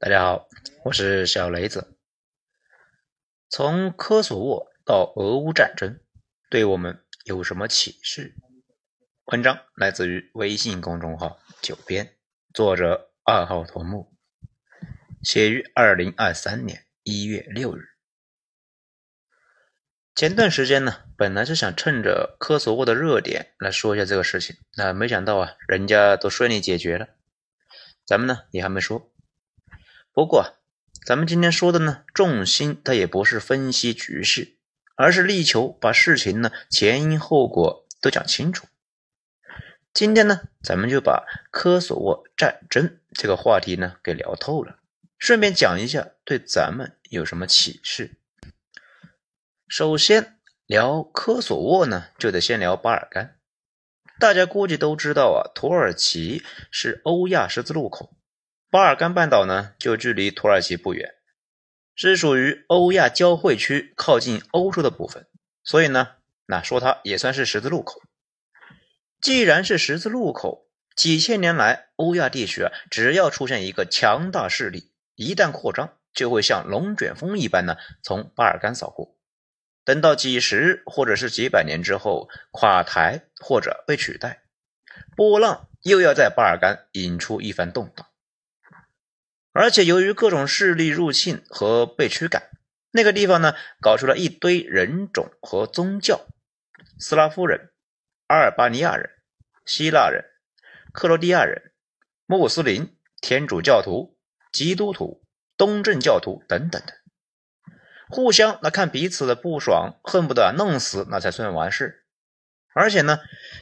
大家好，我是小雷子。从科索沃到俄乌战争，对我们有什么启示？文章来自于微信公众号“九编”，作者二号头目，写于二零二三年一月六日。前段时间呢，本来是想趁着科索沃的热点来说一下这个事情，那没想到啊，人家都顺利解决了，咱们呢也还没说。不过，咱们今天说的呢，重心它也不是分析局势，而是力求把事情呢前因后果都讲清楚。今天呢，咱们就把科索沃战争这个话题呢给聊透了，顺便讲一下对咱们有什么启示。首先聊科索沃呢，就得先聊巴尔干。大家估计都知道啊，土耳其是欧亚十字路口。巴尔干半岛呢，就距离土耳其不远，是属于欧亚交汇区靠近欧洲的部分，所以呢，那说它也算是十字路口。既然是十字路口，几千年来欧亚地区啊，只要出现一个强大势力，一旦扩张，就会像龙卷风一般呢，从巴尔干扫过。等到几十或者是几百年之后垮台或者被取代，波浪又要在巴尔干引出一番动荡。而且由于各种势力入侵和被驱赶，那个地方呢，搞出了一堆人种和宗教：斯拉夫人、阿尔巴尼亚人、希腊人、克罗地亚人、穆斯林、天主教徒、基督徒、东正教徒等等的，互相那看彼此的不爽，恨不得弄死那才算完事。而且呢，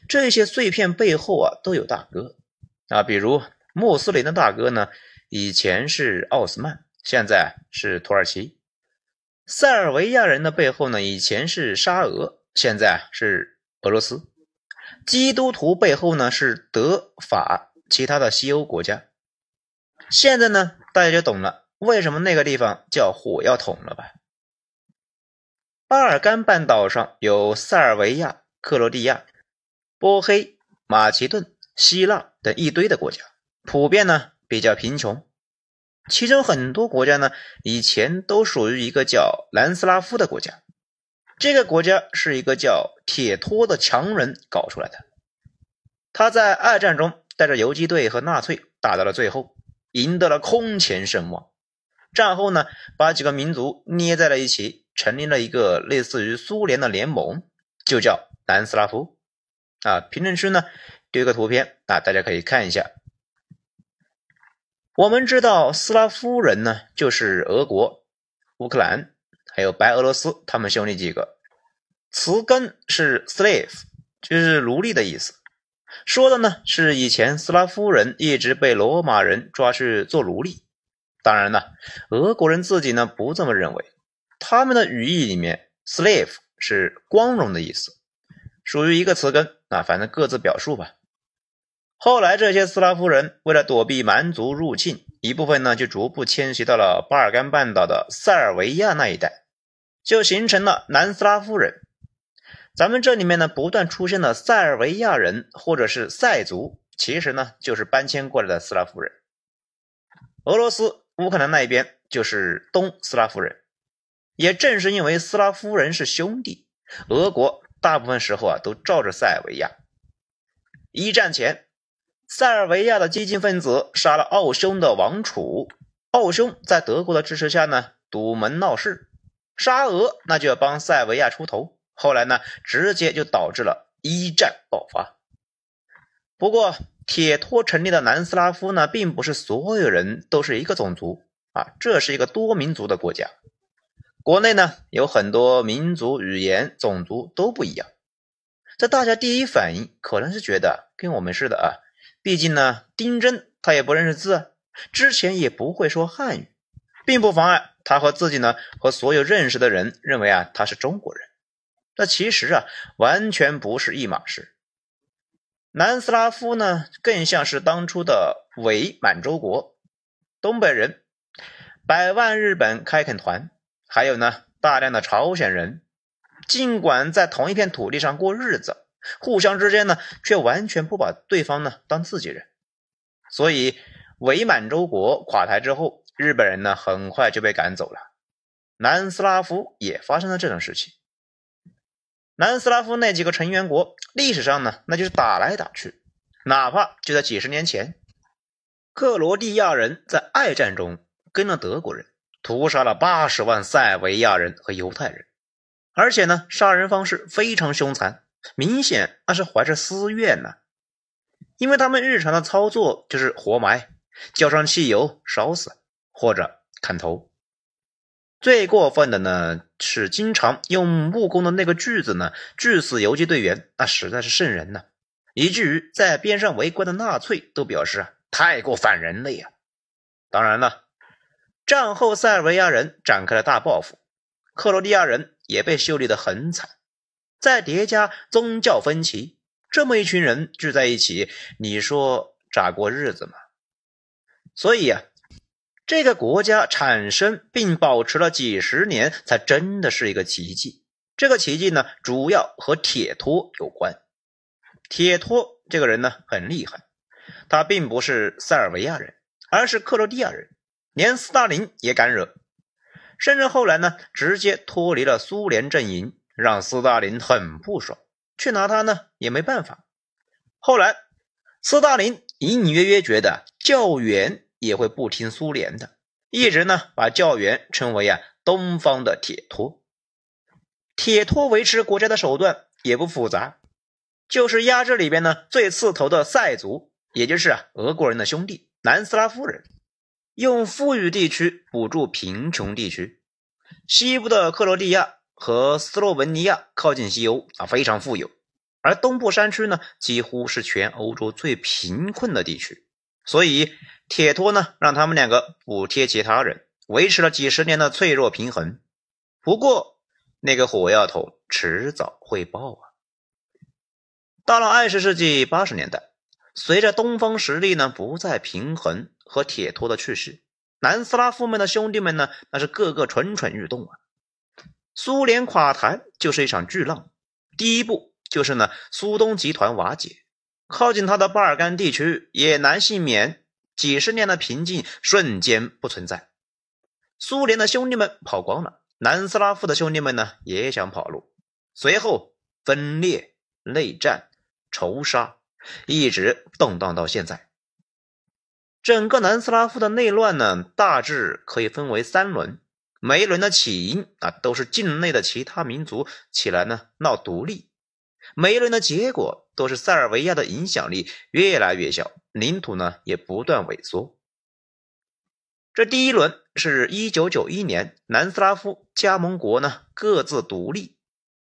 这些碎片背后啊都有大哥啊，比如穆斯林的大哥呢。以前是奥斯曼，现在是土耳其。塞尔维亚人的背后呢，以前是沙俄，现在是俄罗斯。基督徒背后呢是德法其他的西欧国家。现在呢，大家就懂了为什么那个地方叫火药桶了吧？巴尔干半岛上有塞尔维亚、克罗地亚、波黑、马其顿、希腊等一堆的国家，普遍呢。比较贫穷，其中很多国家呢，以前都属于一个叫南斯拉夫的国家。这个国家是一个叫铁托的强人搞出来的。他在二战中带着游击队和纳粹打到了最后，赢得了空前声望。战后呢，把几个民族捏在了一起，成立了一个类似于苏联的联盟，就叫南斯拉夫。啊，评论区呢丢个图片啊，大家可以看一下。我们知道斯拉夫人呢，就是俄国、乌克兰还有白俄罗斯，他们兄弟几个。词根是 slave，就是奴隶的意思。说的呢是以前斯拉夫人一直被罗马人抓去做奴隶。当然了，俄国人自己呢不这么认为。他们的语义里面，slave 是光荣的意思，属于一个词根啊，反正各自表述吧。后来，这些斯拉夫人为了躲避蛮族入侵，一部分呢就逐步迁徙到了巴尔干半岛的塞尔维亚那一带，就形成了南斯拉夫人。咱们这里面呢不断出现的塞尔维亚人或者是塞族，其实呢就是搬迁过来的斯拉夫人。俄罗斯、乌克兰那一边就是东斯拉夫人。也正是因为斯拉夫人是兄弟，俄国大部分时候啊都照着塞尔维亚。一战前。塞尔维亚的激进分子杀了奥匈的王储，奥匈在德国的支持下呢，堵门闹事，沙俄那就要帮塞尔维亚出头，后来呢，直接就导致了一战爆发。不过，铁托成立的南斯拉夫呢，并不是所有人都是一个种族啊，这是一个多民族的国家，国内呢有很多民族、语言、种族都不一样。这大家第一反应可能是觉得跟我们似的啊。毕竟呢，丁真他也不认识字，之前也不会说汉语，并不妨碍他和自己呢和所有认识的人认为啊他是中国人。那其实啊完全不是一码事。南斯拉夫呢更像是当初的伪满洲国，东北人，百万日本开垦团，还有呢大量的朝鲜人，尽管在同一片土地上过日子。互相之间呢，却完全不把对方呢当自己人，所以伪满洲国垮台之后，日本人呢很快就被赶走了，南斯拉夫也发生了这种事情。南斯拉夫那几个成员国历史上呢，那就是打来打去，哪怕就在几十年前，克罗地亚人在二战中跟了德国人，屠杀了八十万塞尔维亚人和犹太人，而且呢，杀人方式非常凶残，明显那是怀着私怨呢。因为他们日常的操作就是活埋、浇上汽油烧死，或者砍头。最过分的呢是经常用木工的那个锯子呢锯死游击队员，那实在是瘆人呢，以至于在边上围观的纳粹都表示啊太过反人类呀。当然了，战后塞尔维亚人展开了大报复，克罗地亚人也被修理的很惨，再叠加宗教分歧。这么一群人聚在一起，你说咋过日子嘛？所以呀，这个国家产生并保持了几十年，才真的是一个奇迹。这个奇迹呢，主要和铁托有关。铁托这个人呢，很厉害，他并不是塞尔维亚人，而是克罗地亚人，连斯大林也敢惹，甚至后来呢，直接脱离了苏联阵营，让斯大林很不爽。去拿他呢也没办法。后来，斯大林隐隐约约觉得教员也会不听苏联的，一直呢把教员称为啊东方的铁托。铁托维持国家的手段也不复杂，就是压制里边呢最刺头的塞族，也就是啊俄国人的兄弟南斯拉夫人，用富裕地区补助贫穷地区，西部的克罗地亚。和斯洛文尼亚靠近西欧啊，非常富有，而东部山区呢，几乎是全欧洲最贫困的地区。所以铁托呢，让他们两个补贴其他人，维持了几十年的脆弱平衡。不过那个火药桶迟早会爆啊！到了二十世纪八十年代，随着东方实力呢不再平衡和铁托的去世，南斯拉夫们的兄弟们呢，那是个个蠢蠢欲动啊！苏联垮台就是一场巨浪，第一步就是呢，苏东集团瓦解，靠近他的巴尔干地区也难幸免，几十年的平静瞬间不存在。苏联的兄弟们跑光了，南斯拉夫的兄弟们呢也想跑路，随后分裂、内战、仇杀，一直动荡到现在。整个南斯拉夫的内乱呢，大致可以分为三轮。每一轮的起因啊，都是境内的其他民族起来呢闹独立；每一轮的结果都是塞尔维亚的影响力越来越小，领土呢也不断萎缩。这第一轮是一九九一年，南斯拉夫加盟国呢各自独立，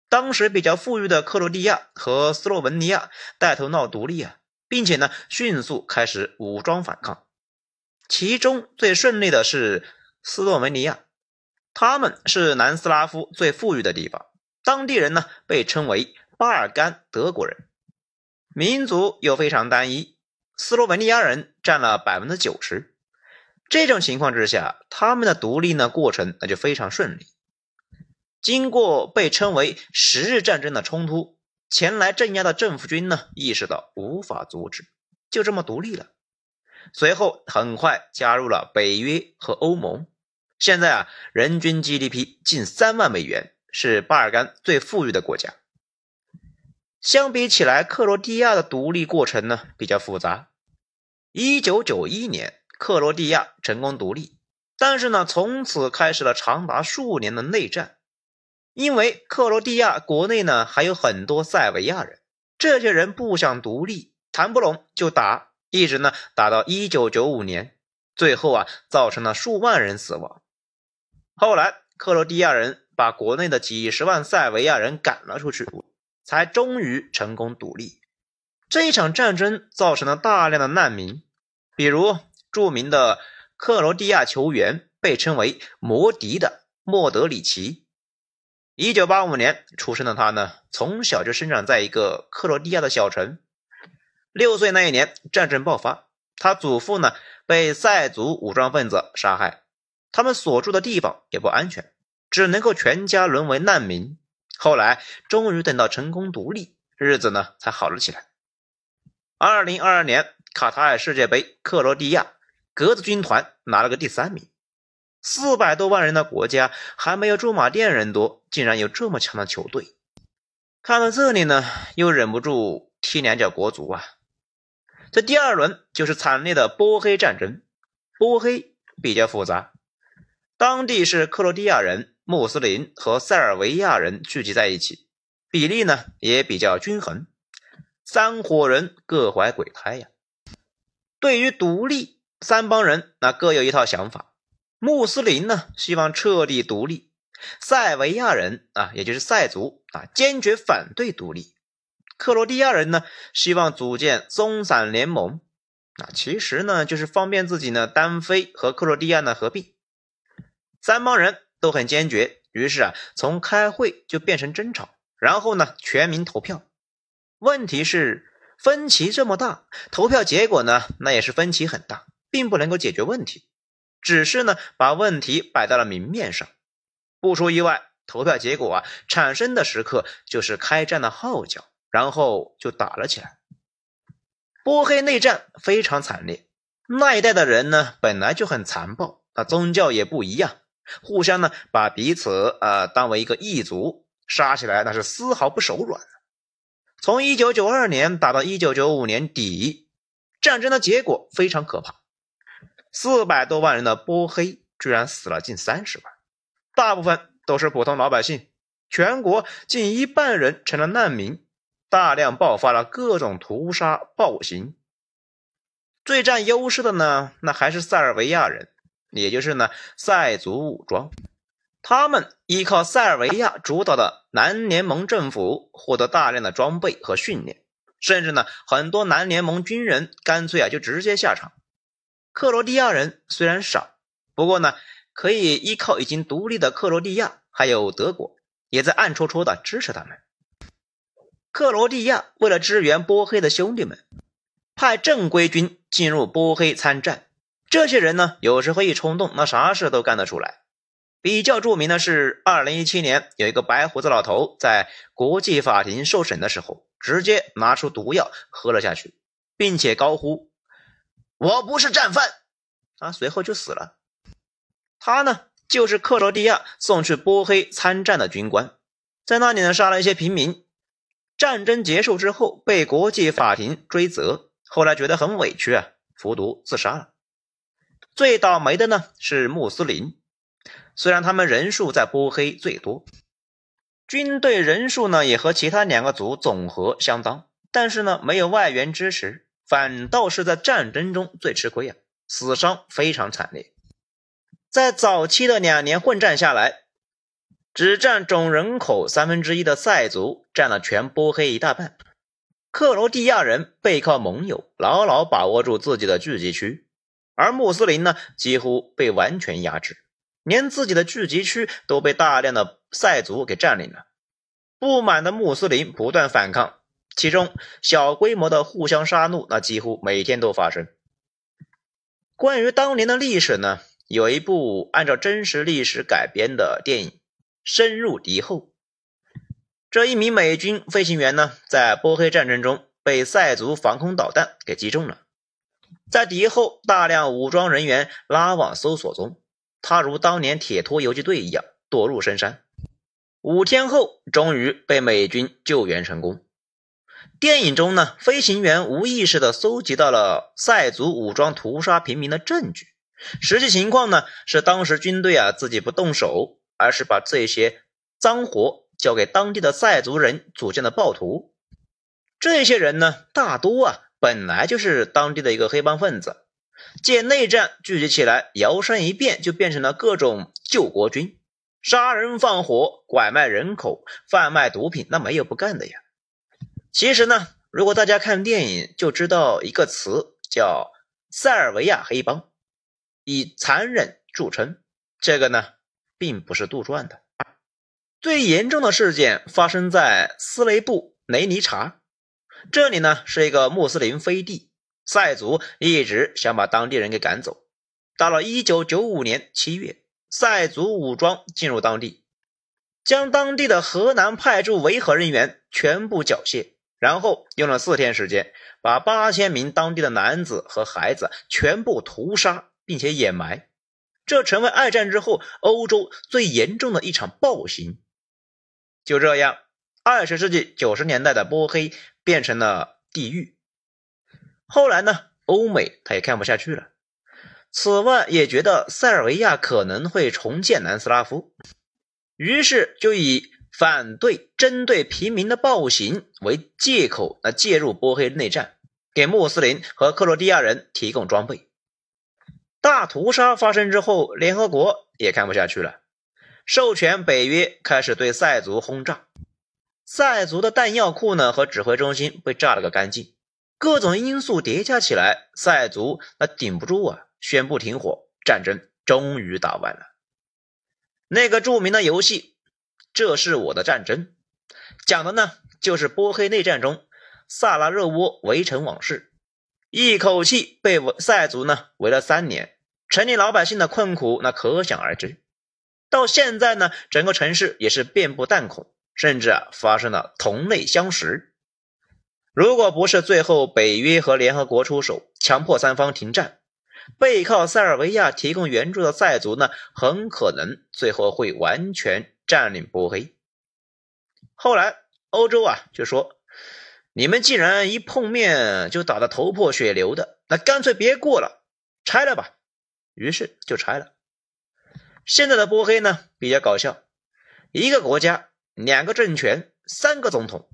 当时比较富裕的克罗地亚和斯洛文尼亚带头闹独立啊，并且呢迅速开始武装反抗，其中最顺利的是斯洛文尼亚。他们是南斯拉夫最富裕的地方，当地人呢被称为巴尔干德国人，民族又非常单一，斯洛文尼亚人占了百分之九十。这种情况之下，他们的独立呢过程那就非常顺利。经过被称为十日战争的冲突，前来镇压的政府军呢意识到无法阻止，就这么独立了。随后很快加入了北约和欧盟。现在啊，人均 GDP 近三万美元，是巴尔干最富裕的国家。相比起来，克罗地亚的独立过程呢比较复杂。一九九一年，克罗地亚成功独立，但是呢，从此开始了长达数年的内战。因为克罗地亚国内呢还有很多塞尔维亚人，这些人不想独立，谈不拢就打，一直呢打到一九九五年，最后啊造成了数万人死亡。后来，克罗地亚人把国内的几十万塞维亚人赶了出去，才终于成功独立。这一场战争造成了大量的难民，比如著名的克罗地亚球员，被称为“摩迪”的莫德里奇。一九八五年出生的他呢，从小就生长在一个克罗地亚的小城。六岁那一年，战争爆发，他祖父呢被塞族武装分子杀害。他们所住的地方也不安全，只能够全家沦为难民。后来终于等到成功独立，日子呢才好了起来。二零二二年卡塔尔世界杯，克罗地亚格子军团拿了个第三名。四百多万人的国家还没有驻马店人多，竟然有这么强的球队。看到这里呢，又忍不住踢两脚国足啊！这第二轮就是惨烈的波黑战争。波黑比较复杂，当地是克罗地亚人、穆斯林和塞尔维亚人聚集在一起，比例呢也比较均衡。三伙人各怀鬼胎呀。对于独立，三帮人那各有一套想法。穆斯林呢，希望彻底独立；塞尔维亚人啊，也就是塞族啊，坚决反对独立；克罗地亚人呢，希望组建松散联盟，啊，其实呢，就是方便自己呢，单飞和克罗地亚呢合并。三帮人都很坚决，于是啊，从开会就变成争吵，然后呢，全民投票。问题是分歧这么大，投票结果呢，那也是分歧很大，并不能够解决问题。只是呢，把问题摆到了明面上。不出意外，投票结果啊，产生的时刻就是开战的号角，然后就打了起来。波黑内战非常惨烈，那一代的人呢，本来就很残暴，那，宗教也不一样，互相呢把彼此呃当为一个异族，杀起来那是丝毫不手软。从一九九二年打到一九九五年底，战争的结果非常可怕。四百多万人的波黑居然死了近三十万，大部分都是普通老百姓，全国近一半人成了难民，大量爆发了各种屠杀暴行。最占优势的呢，那还是塞尔维亚人，也就是呢塞族武装，他们依靠塞尔维亚主导的南联盟政府获得大量的装备和训练，甚至呢很多南联盟军人干脆啊就直接下场。克罗地亚人虽然少，不过呢，可以依靠已经独立的克罗地亚，还有德国也在暗戳戳的支持他们。克罗地亚为了支援波黑的兄弟们，派正规军进入波黑参战。这些人呢，有时候一冲动，那啥事都干得出来。比较著名的是，二零一七年有一个白胡子老头在国际法庭受审的时候，直接拿出毒药喝了下去，并且高呼。我不是战犯，啊，随后就死了。他呢，就是克罗地亚送去波黑参战的军官，在那里呢杀了一些平民。战争结束之后，被国际法庭追责，后来觉得很委屈啊，服毒自杀了。最倒霉的呢是穆斯林，虽然他们人数在波黑最多，军队人数呢也和其他两个族总和相当，但是呢没有外援支持。反倒是在战争中最吃亏啊，死伤非常惨烈。在早期的两年混战下来，只占总人口三分之一的塞族占了全波黑一大半。克罗地亚人背靠盟友，牢牢把握住自己的聚集区，而穆斯林呢，几乎被完全压制，连自己的聚集区都被大量的塞族给占领了。不满的穆斯林不断反抗。其中小规模的互相杀戮，那几乎每天都发生。关于当年的历史呢，有一部按照真实历史改编的电影《深入敌后》。这一名美军飞行员呢，在波黑战争中被塞族防空导弹给击中了，在敌后大量武装人员拉网搜索中，他如当年铁托游击队一样躲入深山。五天后，终于被美军救援成功。电影中呢，飞行员无意识的搜集到了塞族武装屠杀平民的证据。实际情况呢，是当时军队啊自己不动手，而是把这些脏活交给当地的塞族人组建的暴徒。这些人呢，大多啊本来就是当地的一个黑帮分子，借内战聚集起来，摇身一变就变成了各种救国军，杀人放火、拐卖人口、贩卖毒品，那没有不干的呀。其实呢，如果大家看电影就知道一个词叫“塞尔维亚黑帮”，以残忍著称。这个呢，并不是杜撰的。最严重的事件发生在斯雷布雷尼察，这里呢是一个穆斯林飞地，塞族一直想把当地人给赶走。到了1995年7月，塞族武装进入当地，将当地的河南派驻维和人员全部缴械。然后用了四天时间，把八千名当地的男子和孩子全部屠杀，并且掩埋。这成为二战之后欧洲最严重的一场暴行。就这样，二十世纪九十年代的波黑变成了地狱。后来呢，欧美他也看不下去了，此外也觉得塞尔维亚可能会重建南斯拉夫，于是就以反对针对平民的暴行为借口来介入波黑内战，给穆斯林和克罗地亚人提供装备。大屠杀发生之后，联合国也看不下去了，授权北约开始对塞族轰炸。塞族的弹药库呢和指挥中心被炸了个干净。各种因素叠加起来，塞族那顶不住啊，宣布停火，战争终于打完了。那个著名的游戏《这是我的战争》，讲的呢就是波黑内战中萨拉热窝围城往事，一口气被塞族呢围了三年。城里老百姓的困苦，那可想而知。到现在呢，整个城市也是遍布弹孔，甚至啊发生了同类相食。如果不是最后北约和联合国出手，强迫三方停战，背靠塞尔维亚提供援助的塞族呢，很可能最后会完全占领波黑。后来欧洲啊就说：“你们既然一碰面就打得头破血流的，那干脆别过了，拆了吧。”于是就拆了。现在的波黑呢比较搞笑，一个国家两个政权三个总统，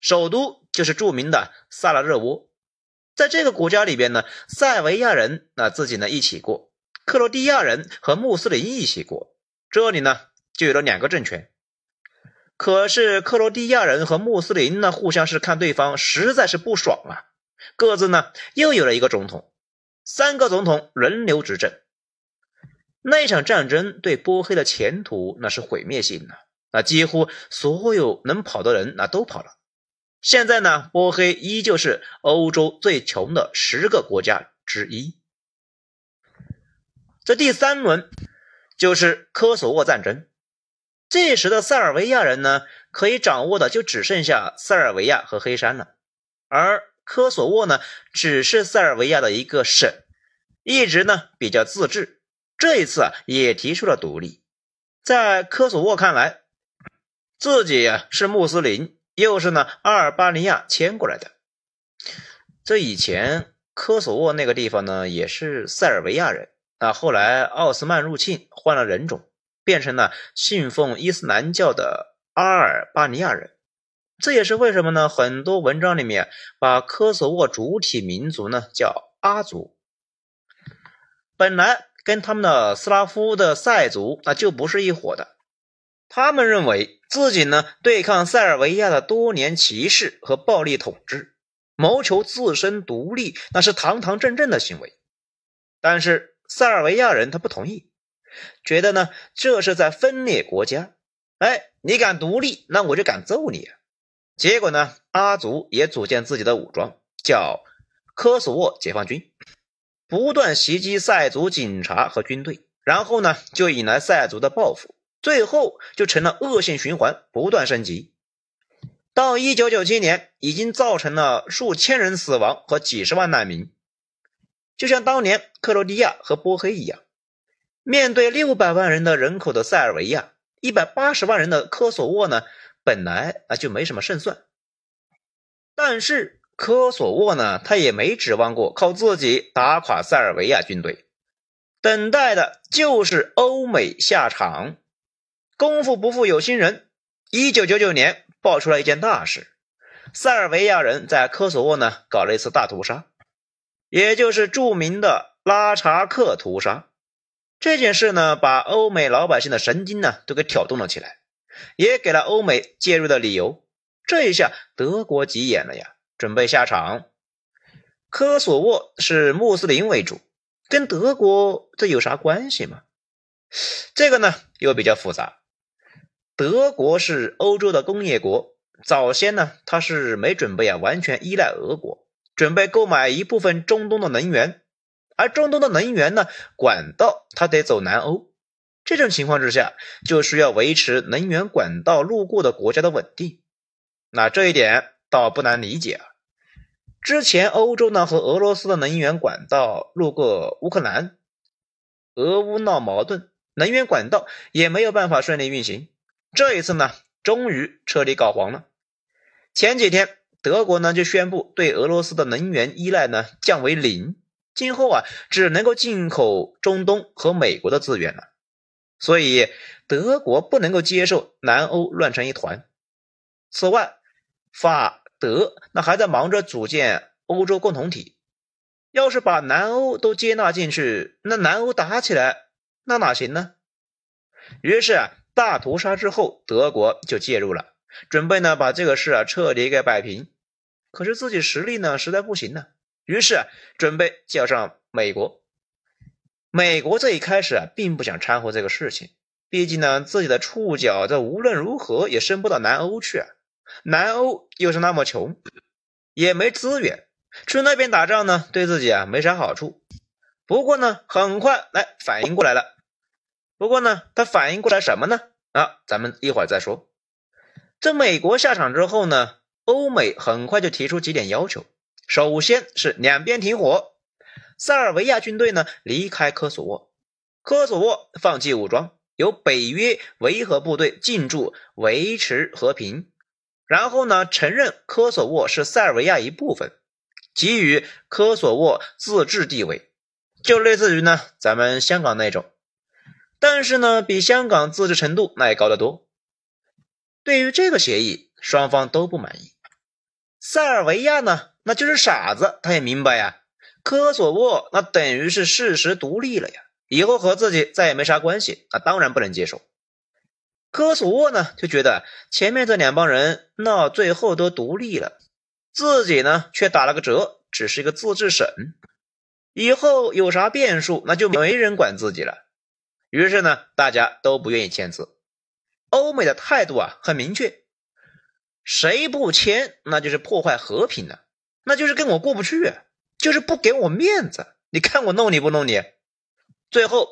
首都就是著名的萨拉热窝。在这个国家里边呢，塞维亚人那自己呢一起过，克罗地亚人和穆斯林一起过，这里呢就有了两个政权。可是克罗地亚人和穆斯林呢互相是看对方实在是不爽啊，各自呢又有了一个总统。三个总统轮流执政，那场战争对波黑的前途那是毁灭性的，那几乎所有能跑的人那都跑了。现在呢，波黑依旧是欧洲最穷的十个国家之一。这第三轮就是科索沃战争，这时的塞尔维亚人呢，可以掌握的就只剩下塞尔维亚和黑山了，而。科索沃呢，只是塞尔维亚的一个省，一直呢比较自治。这一次啊，也提出了独立。在科索沃看来，自己呀是穆斯林，又是呢阿尔巴尼亚迁过来的。这以前科索沃那个地方呢，也是塞尔维亚人啊。后来奥斯曼入侵，换了人种，变成了信奉伊斯兰教的阿尔巴尼亚人。这也是为什么呢？很多文章里面把科索沃主体民族呢叫阿族，本来跟他们的斯拉夫的塞族那就不是一伙的。他们认为自己呢对抗塞尔维亚的多年歧视和暴力统治，谋求自身独立，那是堂堂正正的行为。但是塞尔维亚人他不同意，觉得呢这是在分裂国家。哎，你敢独立，那我就敢揍你啊！结果呢，阿族也组建自己的武装，叫科索沃解放军，不断袭击塞族警察和军队，然后呢，就引来塞族的报复，最后就成了恶性循环，不断升级。到一九九七年，已经造成了数千人死亡和几十万难民，就像当年克罗地亚和波黑一样，面对六百万人的人口的塞尔维亚，一百八十万人的科索沃呢？本来啊就没什么胜算，但是科索沃呢，他也没指望过靠自己打垮塞尔维亚军队，等待的就是欧美下场。功夫不负有心人，一九九九年爆出了一件大事：塞尔维亚人在科索沃呢搞了一次大屠杀，也就是著名的拉查克屠杀。这件事呢，把欧美老百姓的神经呢都给挑动了起来。也给了欧美介入的理由，这一下德国急眼了呀，准备下场。科索沃是穆斯林为主，跟德国这有啥关系吗？这个呢又比较复杂。德国是欧洲的工业国，早先呢他是没准备啊完全依赖俄国，准备购买一部分中东的能源，而中东的能源呢管道它得走南欧。这种情况之下，就需要维持能源管道路过的国家的稳定。那这一点，倒不难理解啊。之前欧洲呢和俄罗斯的能源管道路过乌克兰，俄乌闹矛盾，能源管道也没有办法顺利运行。这一次呢，终于彻底搞黄了。前几天，德国呢就宣布对俄罗斯的能源依赖呢降为零，今后啊只能够进口中东和美国的资源了。所以德国不能够接受南欧乱成一团。此外，法。德那还在忙着组建欧洲共同体，要是把南欧都接纳进去，那南欧打起来那哪行呢？于是啊，大屠杀之后，德国就介入了，准备呢把这个事啊彻底给摆平。可是自己实力呢实在不行呢，于是准备叫上美国。美国这一开始啊并不想掺和这个事情，毕竟呢自己的触角这无论如何也伸不到南欧去啊。南欧又是那么穷，也没资源，去那边打仗呢，对自己啊没啥好处。不过呢，很快来反应过来了。不过呢，他反应过来什么呢？啊，咱们一会儿再说。这美国下场之后呢，欧美很快就提出几点要求。首先是两边停火，塞尔维亚军队呢离开科索沃，科索沃放弃武装，由北约维和部队进驻，维持和平。然后呢，承认科索沃是塞尔维亚一部分，给予科索沃自治地位，就类似于呢咱们香港那种，但是呢比香港自治程度那也高得多。对于这个协议，双方都不满意。塞尔维亚呢，那就是傻子，他也明白呀，科索沃那等于是事实独立了呀，以后和自己再也没啥关系，那当然不能接受。科索沃呢就觉得前面这两帮人闹最后都独立了，自己呢却打了个折，只是一个自治省，以后有啥变数那就没人管自己了。于是呢大家都不愿意签字。欧美的态度啊很明确，谁不签那就是破坏和平了，那就是跟我过不去，就是不给我面子。你看我弄你不弄你？最后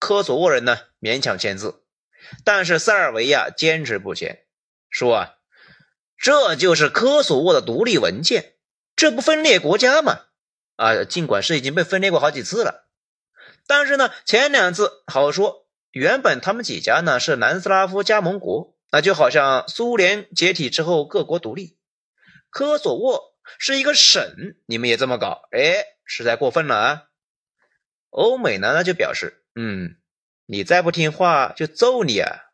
科索沃人呢勉强签字。但是塞尔维亚坚持不签，说啊，这就是科索沃的独立文件，这不分裂国家吗？啊，尽管是已经被分裂过好几次了，但是呢，前两次好说，原本他们几家呢是南斯拉夫加盟国，那就好像苏联解体之后各国独立，科索沃是一个省，你们也这么搞，哎，实在过分了啊！欧美呢，那就表示，嗯。你再不听话就揍你啊！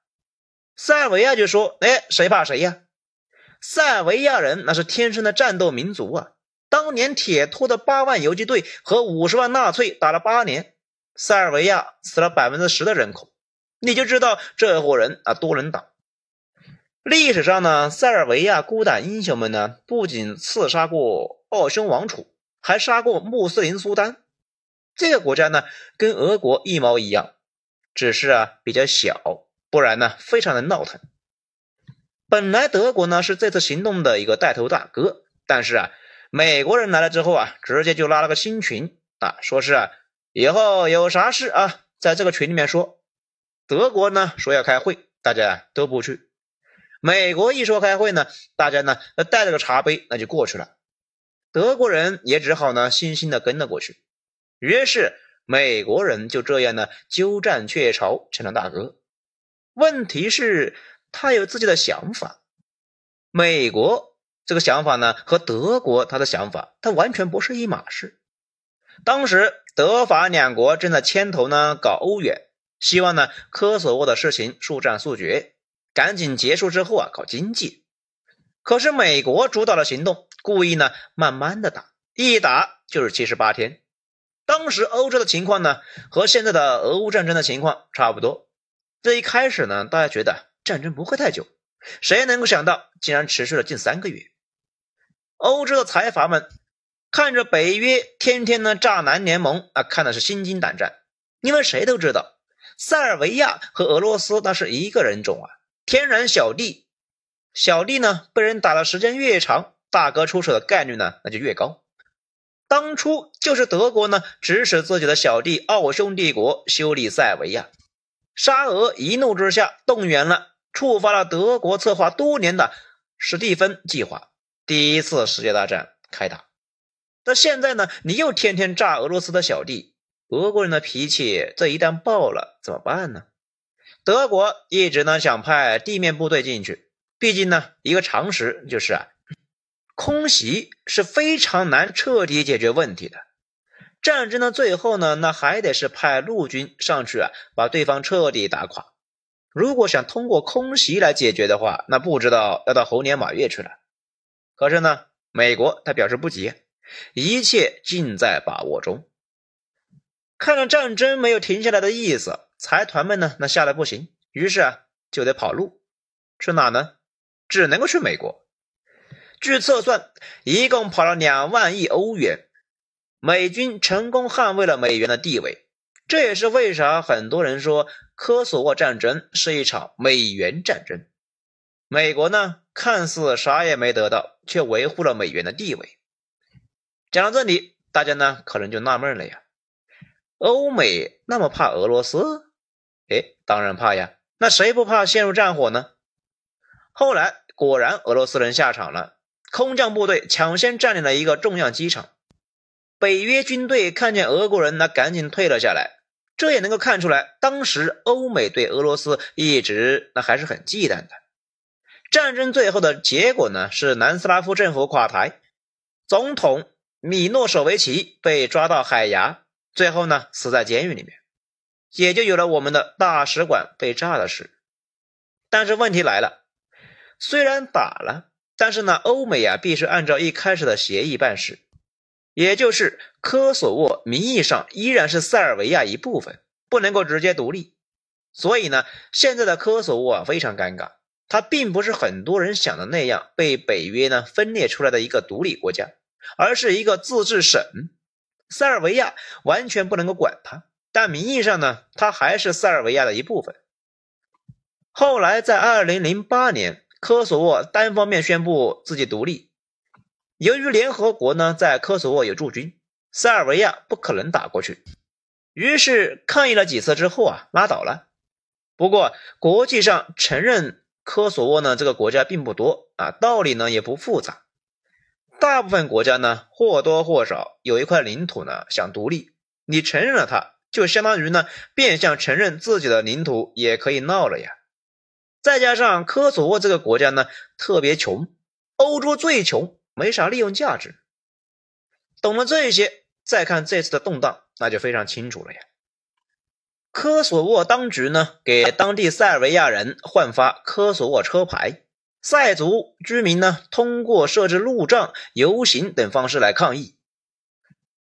塞尔维亚就说：“哎，谁怕谁呀？塞尔维亚人那是天生的战斗民族啊！当年铁托的八万游击队和五十万纳粹打了八年，塞尔维亚死了百分之十的人口，你就知道这伙人啊多能打。历史上呢，塞尔维亚孤胆英雄们呢，不仅刺杀过奥匈王储，还杀过穆斯林苏丹。这个国家呢，跟俄国一毛一样。”只是啊比较小，不然呢非常的闹腾。本来德国呢是这次行动的一个带头大哥，但是啊美国人来了之后啊，直接就拉了个新群啊，说是啊以后有啥事啊在这个群里面说。德国呢说要开会，大家都不去。美国一说开会呢，大家呢带着个茶杯那就过去了。德国人也只好呢悻悻的跟了过去。于是。美国人就这样呢，鸠占鹊巢，成了大哥。问题是，他有自己的想法。美国这个想法呢，和德国他的想法，他完全不是一码事。当时德法两国正在牵头呢搞欧元，希望呢科索沃的事情速战速决，赶紧结束之后啊搞经济。可是美国主导的行动，故意呢慢慢的打，一打就是七十八天。当时欧洲的情况呢，和现在的俄乌战争的情况差不多。这一开始呢，大家觉得战争不会太久，谁能够想到，竟然持续了近三个月。欧洲的财阀们看着北约天天呢炸南联盟啊，看的是心惊胆战。因为谁都知道，塞尔维亚和俄罗斯那是一个人种啊，天然小弟。小弟呢被人打的时间越长，大哥出手的概率呢那就越高。当初就是德国呢，指使自己的小弟奥匈帝国修理塞尔维亚。沙俄一怒之下动员了，触发了德国策划多年的史蒂芬计划，第一次世界大战开打。那现在呢，你又天天炸俄罗斯的小弟，俄国人的脾气这一旦爆了怎么办呢？德国一直呢想派地面部队进去，毕竟呢一个常识就是啊，空袭是非常难彻底解决问题的。战争的最后呢，那还得是派陆军上去啊，把对方彻底打垮。如果想通过空袭来解决的话，那不知道要到猴年马月去了。可是呢，美国他表示不急，一切尽在把握中。看着战争没有停下来的意思，财团们呢，那吓得不行，于是啊，就得跑路，去哪呢？只能够去美国。据测算，一共跑了两万亿欧元。美军成功捍卫了美元的地位，这也是为啥很多人说科索沃战争是一场美元战争。美国呢，看似啥也没得到，却维护了美元的地位。讲到这里，大家呢可能就纳闷了呀：欧美那么怕俄罗斯？哎，当然怕呀！那谁不怕陷入战火呢？后来果然俄罗斯人下场了，空降部队抢先占领了一个重要机场。北约军队看见俄国人，那赶紧退了下来。这也能够看出来，当时欧美对俄罗斯一直那还是很忌惮的。战争最后的结果呢，是南斯拉夫政府垮台，总统米诺舍维奇被抓到海牙，最后呢死在监狱里面，也就有了我们的大使馆被炸的事。但是问题来了，虽然打了，但是呢，欧美啊必须按照一开始的协议办事。也就是科索沃名义上依然是塞尔维亚一部分，不能够直接独立。所以呢，现在的科索沃啊非常尴尬，它并不是很多人想的那样被北约呢分裂出来的一个独立国家，而是一个自治省。塞尔维亚完全不能够管它，但名义上呢，它还是塞尔维亚的一部分。后来在二零零八年，科索沃单方面宣布自己独立。由于联合国呢在科索沃有驻军，塞尔维亚不可能打过去，于是抗议了几次之后啊，拉倒了。不过国际上承认科索沃呢这个国家并不多啊，道理呢也不复杂。大部分国家呢或多或少有一块领土呢想独立，你承认了它，就相当于呢变相承认自己的领土也可以闹了呀。再加上科索沃这个国家呢特别穷，欧洲最穷。没啥利用价值。懂了这些，再看这次的动荡，那就非常清楚了呀。科索沃当局呢，给当地塞尔维亚人换发科索沃车牌，塞族居民呢，通过设置路障、游行等方式来抗议。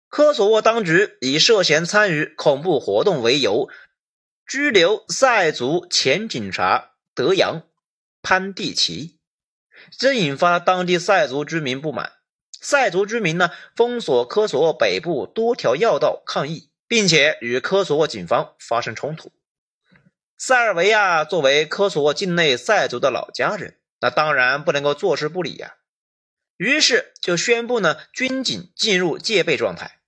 科索沃当局以涉嫌参与恐怖活动为由，拘留塞族前警察德扬潘蒂奇。这引发当地塞族居民不满，塞族居民呢封锁科索沃北部多条要道抗议，并且与科索沃警方发生冲突。塞尔维亚作为科索沃境内塞族的老家人，那当然不能够坐视不理呀，于是就宣布呢军警进入戒备状态。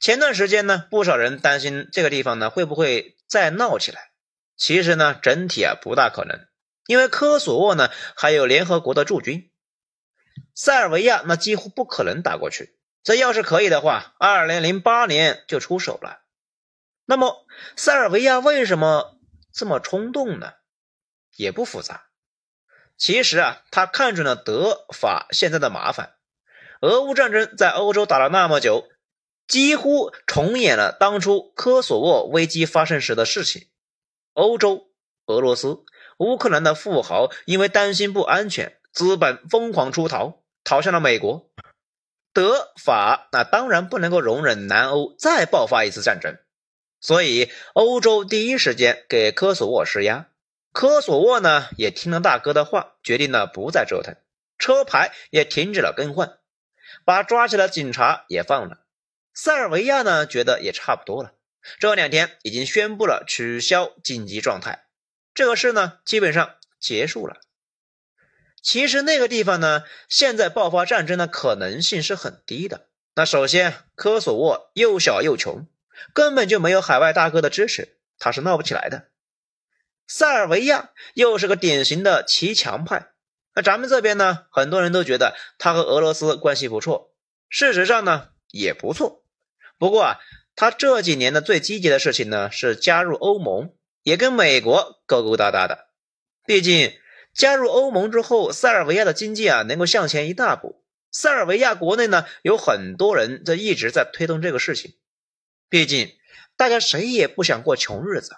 前段时间呢，不少人担心这个地方呢会不会再闹起来，其实呢整体啊不大可能。因为科索沃呢还有联合国的驻军，塞尔维亚那几乎不可能打过去。这要是可以的话，二零零八年就出手了。那么塞尔维亚为什么这么冲动呢？也不复杂。其实啊，他看准了德法现在的麻烦，俄乌战争在欧洲打了那么久，几乎重演了当初科索沃危机发生时的事情。欧洲、俄罗斯。乌克兰的富豪因为担心不安全，资本疯狂出逃，逃向了美国。德法那当然不能够容忍南欧再爆发一次战争，所以欧洲第一时间给科索沃施压。科索沃呢也听了大哥的话，决定呢不再折腾，车牌也停止了更换，把抓起来的警察也放了。塞尔维亚呢觉得也差不多了，这两天已经宣布了取消紧急状态。这个事呢，基本上结束了。其实那个地方呢，现在爆发战争的可能性是很低的。那首先，科索沃又小又穷，根本就没有海外大哥的支持，他是闹不起来的。塞尔维亚又是个典型的骑墙派，那咱们这边呢，很多人都觉得他和俄罗斯关系不错，事实上呢也不错。不过啊，他这几年的最积极的事情呢是加入欧盟，也跟美国勾勾搭搭的。毕竟加入欧盟之后，塞尔维亚的经济啊能够向前一大步。塞尔维亚国内呢有很多人在一直在推动这个事情。毕竟大家谁也不想过穷日子。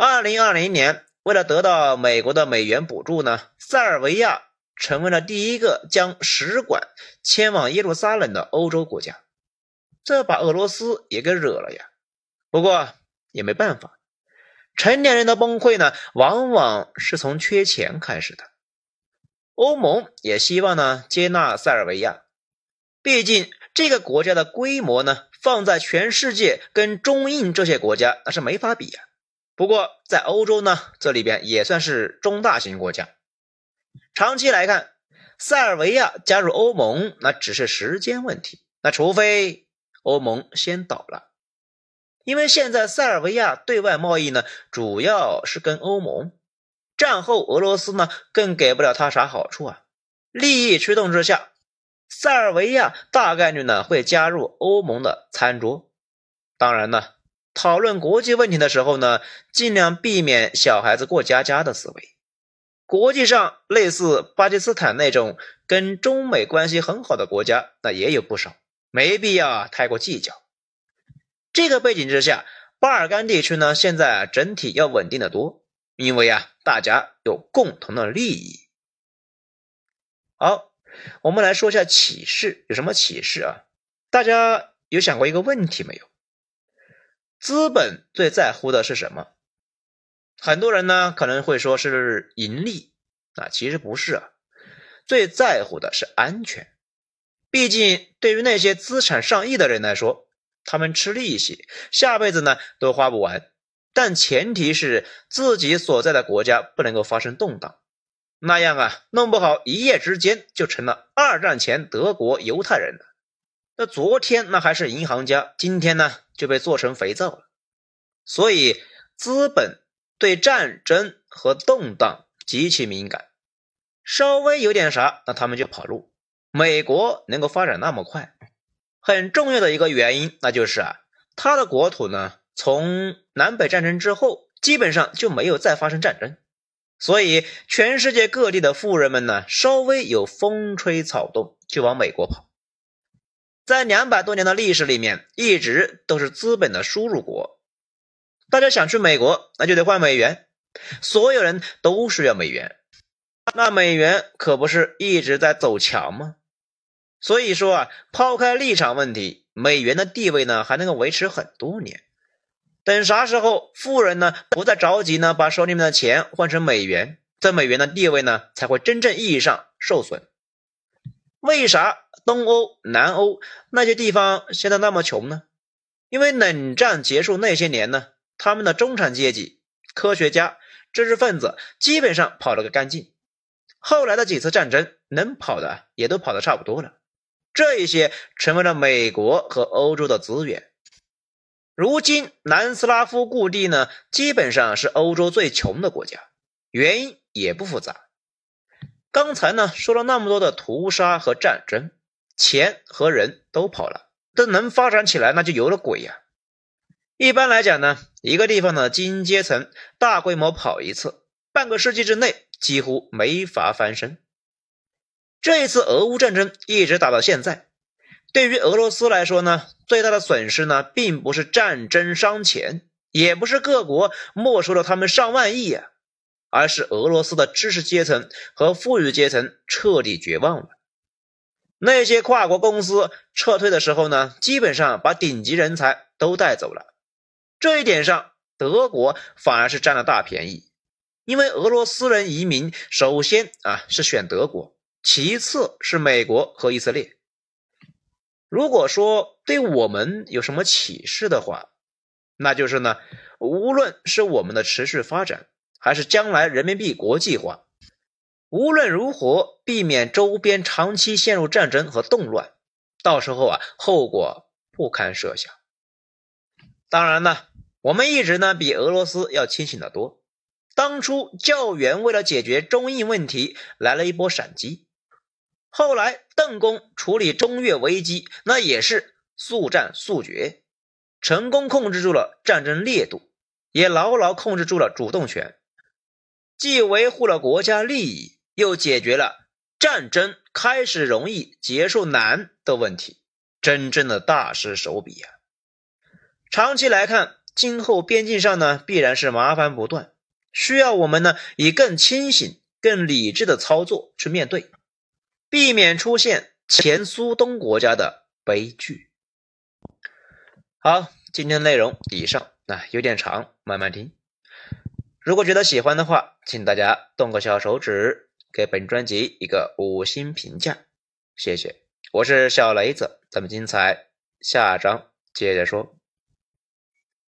二零二零年。为了得到美国的美元补助呢，塞尔维亚成为了第一个将使馆迁往耶路撒冷的欧洲国家，这把俄罗斯也给惹了呀。不过也没办法，成年人的崩溃呢，往往是从缺钱开始的。欧盟也希望呢接纳塞尔维亚，毕竟这个国家的规模呢，放在全世界跟中印这些国家那是没法比呀。不过，在欧洲呢，这里边也算是中大型国家。长期来看，塞尔维亚加入欧盟那只是时间问题。那除非欧盟先倒了，因为现在塞尔维亚对外贸易呢，主要是跟欧盟。战后俄罗斯呢，更给不了他啥好处啊。利益驱动之下，塞尔维亚大概率呢会加入欧盟的餐桌。当然呢。讨论国际问题的时候呢，尽量避免小孩子过家家的思维。国际上类似巴基斯坦那种跟中美关系很好的国家，那也有不少，没必要太过计较。这个背景之下，巴尔干地区呢现在整体要稳定的多，因为啊大家有共同的利益。好，我们来说一下启示，有什么启示啊？大家有想过一个问题没有？资本最在乎的是什么？很多人呢可能会说是盈利，啊，其实不是啊，最在乎的是安全。毕竟对于那些资产上亿的人来说，他们吃利息，下辈子呢都花不完。但前提是自己所在的国家不能够发生动荡，那样啊，弄不好一夜之间就成了二战前德国犹太人了。那昨天那还是银行家，今天呢就被做成肥皂了。所以资本对战争和动荡极其敏感，稍微有点啥，那他们就跑路。美国能够发展那么快，很重要的一个原因，那就是啊，它的国土呢，从南北战争之后，基本上就没有再发生战争，所以全世界各地的富人们呢，稍微有风吹草动就往美国跑。在两百多年的历史里面，一直都是资本的输入国。大家想去美国，那就得换美元，所有人都需要美元。那美元可不是一直在走强吗？所以说啊，抛开立场问题，美元的地位呢还能够维持很多年。等啥时候富人呢不再着急呢，把手里面的钱换成美元，这美元的地位呢才会真正意义上受损。为啥？东欧、南欧那些地方现在那么穷呢？因为冷战结束那些年呢，他们的中产阶级、科学家、知识分子基本上跑了个干净。后来的几次战争，能跑的也都跑得差不多了。这一些成为了美国和欧洲的资源。如今南斯拉夫故地呢，基本上是欧洲最穷的国家，原因也不复杂。刚才呢说了那么多的屠杀和战争。钱和人都跑了，这能发展起来，那就有了鬼呀！一般来讲呢，一个地方的精英阶层大规模跑一次，半个世纪之内几乎没法翻身。这一次俄乌战争一直打到现在，对于俄罗斯来说呢，最大的损失呢，并不是战争伤钱，也不是各国没收了他们上万亿啊，而是俄罗斯的知识阶层和富裕阶层彻底绝望了。那些跨国公司撤退的时候呢，基本上把顶级人才都带走了。这一点上，德国反而是占了大便宜，因为俄罗斯人移民首先啊是选德国，其次是美国和以色列。如果说对我们有什么启示的话，那就是呢，无论是我们的持续发展，还是将来人民币国际化。无论如何，避免周边长期陷入战争和动乱，到时候啊，后果不堪设想。当然呢，我们一直呢比俄罗斯要清醒的多，当初教员为了解决中印问题来了一波闪击，后来邓公处理中越危机，那也是速战速决，成功控制住了战争烈度，也牢牢控制住了主动权，既维护了国家利益，又解决了战争开始容易结束难的问题，真正的大师手笔啊！长期来看，今后边境上呢必然是麻烦不断。需要我们呢以更清醒、更理智的操作去面对，避免出现前苏东国家的悲剧。好，今天内容以上，那有点长，慢慢听。如果觉得喜欢的话，请大家动个小手指，给本专辑一个五星评价，谢谢。我是小雷子，咱们精彩下章接着说。